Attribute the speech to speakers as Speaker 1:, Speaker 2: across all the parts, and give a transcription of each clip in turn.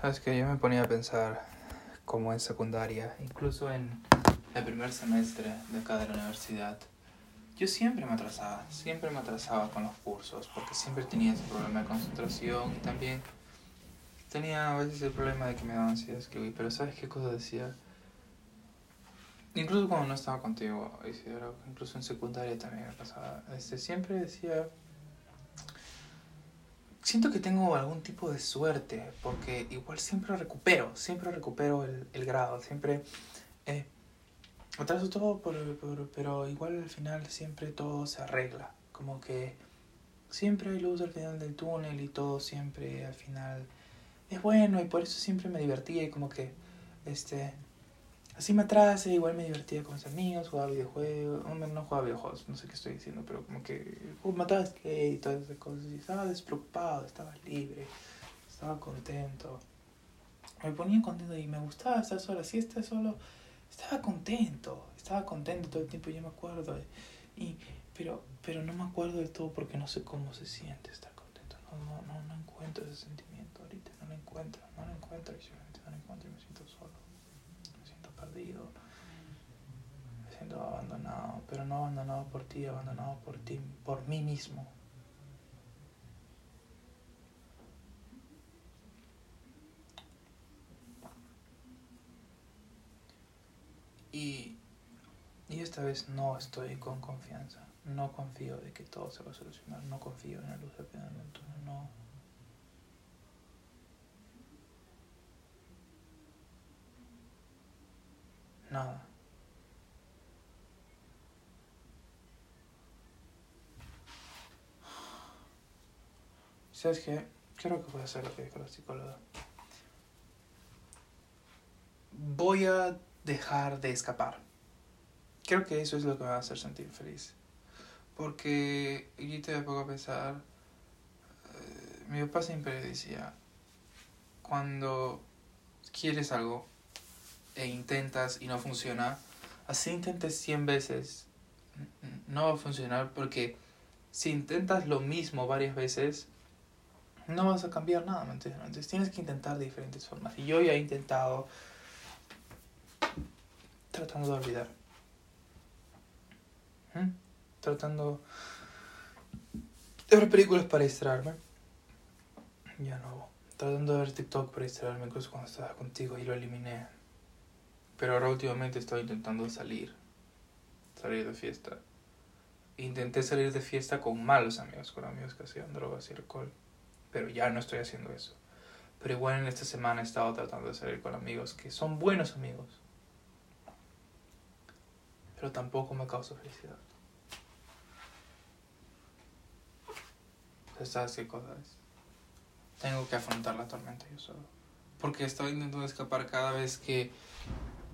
Speaker 1: Sabes que yo me ponía a pensar como en secundaria, incluso en el primer semestre de acá de la universidad. Yo siempre me atrasaba, siempre me atrasaba con los cursos, porque siempre tenía ese problema de concentración y también tenía a veces el problema de que me daba ansiedad escribir, pero ¿sabes qué cosa decía? Incluso cuando no estaba contigo, incluso en secundaria también me pasaba, este, siempre decía, siento que tengo algún tipo de suerte, porque igual siempre recupero, siempre recupero el, el grado, siempre... Eh, atraso todo, por, por, pero igual al final siempre todo se arregla. Como que siempre hay luz al final del túnel y todo siempre al final es bueno y por eso siempre me divertía y como que este así me atrase, igual me divertía con mis amigos, jugaba videojuegos, no, no jugaba videojuegos, no sé qué estoy diciendo, pero como que mataba skate y todas esas cosas y estaba despreocupado, estaba libre, estaba contento. Me ponía contento y me gustaba estar solo, así estar solo estaba contento, estaba contento todo el tiempo, yo me acuerdo. Y, pero, pero no me acuerdo del todo porque no sé cómo se siente estar contento. No, no, no, no encuentro ese sentimiento ahorita, no lo encuentro, no lo encuentro, no lo encuentro y me siento solo, perdido, me siento abandonado, pero no abandonado por ti, abandonado por ti, por mí mismo. Y, y esta vez no estoy con confianza. No confío de que todo se va a solucionar. No confío en la luz del. No. Nada. ¿Sabes qué? Creo que voy a hacer lo que dijo la psicóloga. Voy a dejar de escapar. Creo que eso es lo que me va a hacer sentir feliz. Porque yo te pongo a pensar, eh, mi papá siempre decía, cuando quieres algo e intentas y no funciona, así intentes 100 veces, no va a funcionar porque si intentas lo mismo varias veces, no vas a cambiar nada, ¿me entiendes? Entonces tienes que intentar de diferentes formas. Y yo ya he intentado tratando de olvidar. ¿Mm? Tratando de ver películas para distraerme. Ya no. Tratando de ver TikTok para distraerme, incluso cuando estaba contigo y lo eliminé. Pero ahora últimamente estoy intentando salir. Salir de fiesta. Intenté salir de fiesta con malos amigos, con amigos que hacían drogas y alcohol. Pero ya no estoy haciendo eso. Pero igual en esta semana he estado tratando de salir con amigos que son buenos amigos pero tampoco me causa felicidad. ¿Sabes qué cosa? Tengo que afrontar la tormenta yo solo. Porque estoy intentando escapar cada vez que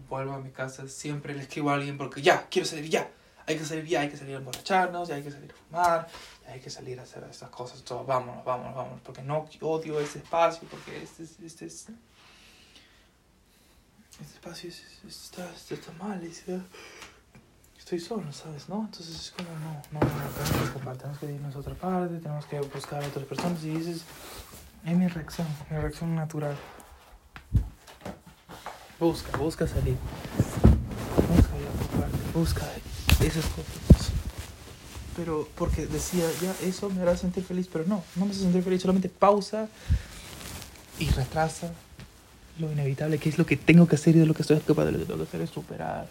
Speaker 1: vuelvo a mi casa. Siempre le escribo a alguien porque ya, quiero salir ya. Hay que salir hay que salir a emborracharnos, ya hay que salir a fumar, ya hay que salir a hacer estas cosas. Todo. Vámonos, vámonos, vámonos. Porque no odio ese espacio, porque este, este, este, este espacio está, está mal. Estoy solo, ¿sabes? ¿No? Entonces es como, no, no, no, tenemos que irnos a otra parte, tenemos que buscar a otras personas y dices, es mi reacción, mi reacción natural. Busca, busca salir. Busca ir a otra parte, busca esas cosas. Pero porque decía, ya, eso me hará sentir feliz, pero no, no me hace sentir feliz, solamente pausa y retrasa lo inevitable, que es lo que tengo que hacer y de lo que estoy capaz de lo que tengo que hacer es superar.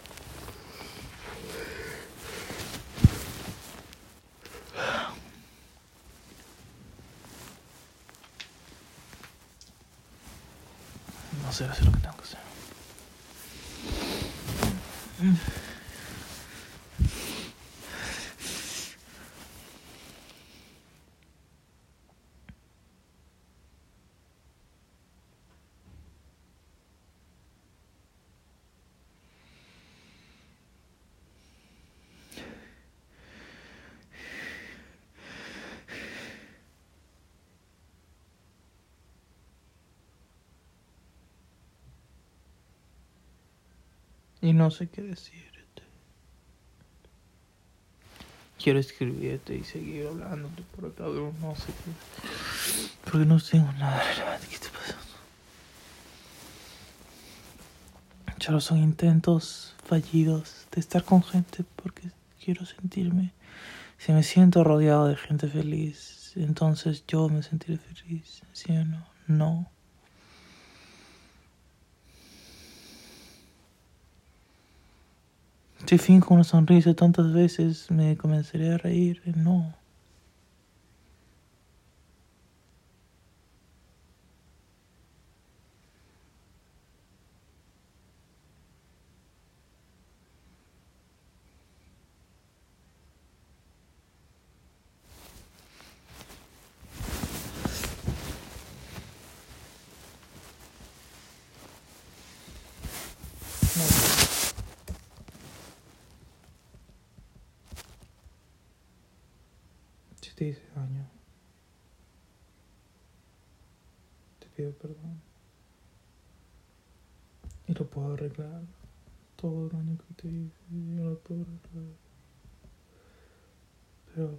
Speaker 1: hacer, hacer lo que tengo que hacer. Y no sé qué decirte. Quiero escribirte y seguir hablándote por acá, pero no sé qué. Porque no tengo nada relevante. ¿Qué te pasa? Solo son intentos fallidos de estar con gente porque quiero sentirme. Si me siento rodeado de gente feliz, entonces yo me sentiré feliz. ¿Sí o no? No. Si finjo una sonrisa tantas veces, me comenzaré a reír. No. Te hice daño, te pido perdón. Y lo puedo arreglar. Todo el daño que te hice, yo lo puedo arreglar. Pero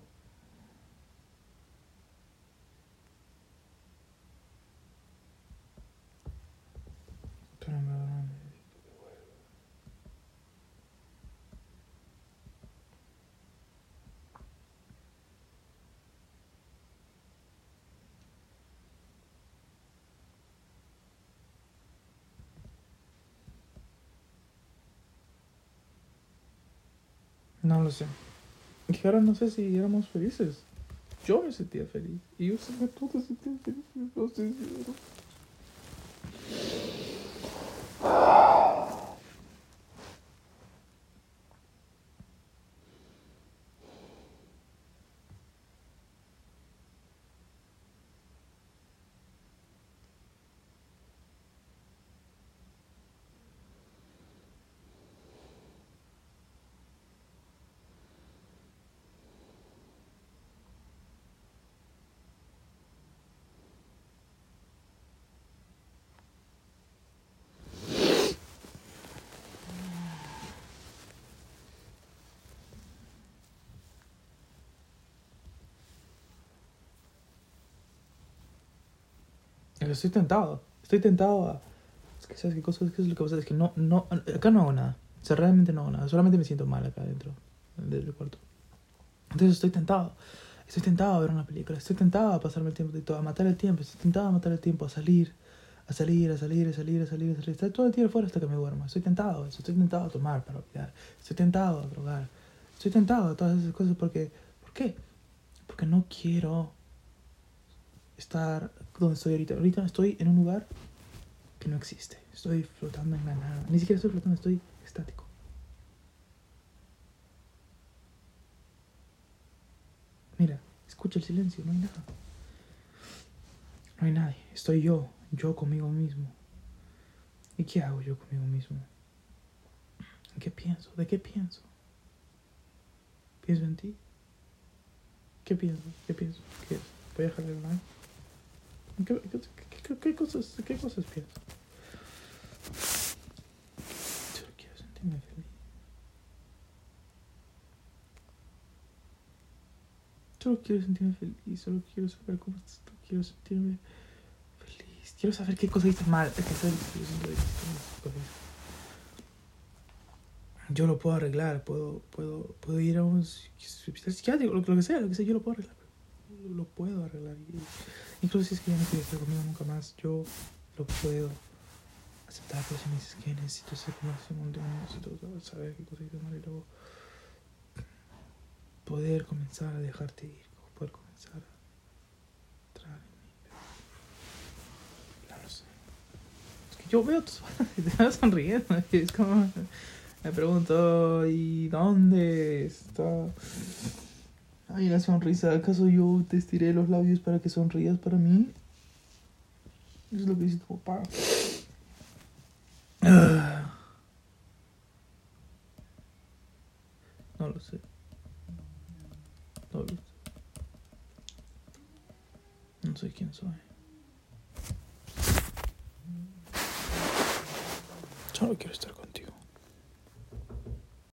Speaker 1: me No lo sé. Y ahora no sé si éramos felices. Yo me sentía feliz. Y yo sé que tú te sentías feliz. No sé si Estoy tentado. Estoy tentado a. Es que, ¿sabes qué cosa? ¿Qué es lo que pasa? Es que no, no. Acá no hago nada. O sea, realmente no hago nada. Solamente me siento mal acá adentro del cuarto. Entonces estoy tentado. Estoy tentado a ver una película. Estoy tentado a pasarme el tiempo, a matar el tiempo. Estoy tentado a matar el tiempo, a salir. A salir, a salir, a salir, a salir, a salir. Estar todo el tiempo fuera hasta que me duerma. Estoy tentado a. Estoy tentado a tomar para olvidar. Estoy tentado a drogar. Estoy tentado a todas esas cosas porque. ¿Por qué? Porque no quiero estar donde estoy ahorita. Ahorita estoy en un lugar que no existe. Estoy flotando en la nada. Ni siquiera estoy flotando, estoy estático. Mira, escucha el silencio, no hay nada. No hay nadie. Estoy yo, yo conmigo mismo. ¿Y qué hago yo conmigo mismo? ¿En qué pienso? ¿De qué pienso? ¿Pienso en ti? ¿Qué pienso? ¿Qué pienso? ¿Qué ¿Voy a dejar de hablar? ¿Qué, qué, cosas, ¿Qué cosas pienso? Solo quiero sentirme feliz. Solo quiero sentirme feliz, solo quiero saber cómo estás tú, quiero sentirme feliz. Quiero saber qué cosas hice mal. Es que yo lo puedo arreglar, puedo, puedo, puedo ir a un psiquiátrico, lo, lo que sea, lo que sea, yo lo puedo arreglar. Lo, puedo arreglar. Incluso si es que ya no quieres estar conmigo nunca más, yo lo puedo aceptar. Pero si me dices que necesito ser como un demonio, necesito saber qué cosa hice mal y luego poder comenzar a dejarte ir, poder comenzar a entrar en mí. No lo sé. Es que yo veo tus y te vas sonriendo. Me pregunto, ¿y dónde está? Ay, la sonrisa. ¿Acaso yo te estiré los labios para que sonrías para mí? Eso es lo que dice tu papá. No lo sé. No lo sé. No sé quién soy. Solo quiero estar contigo.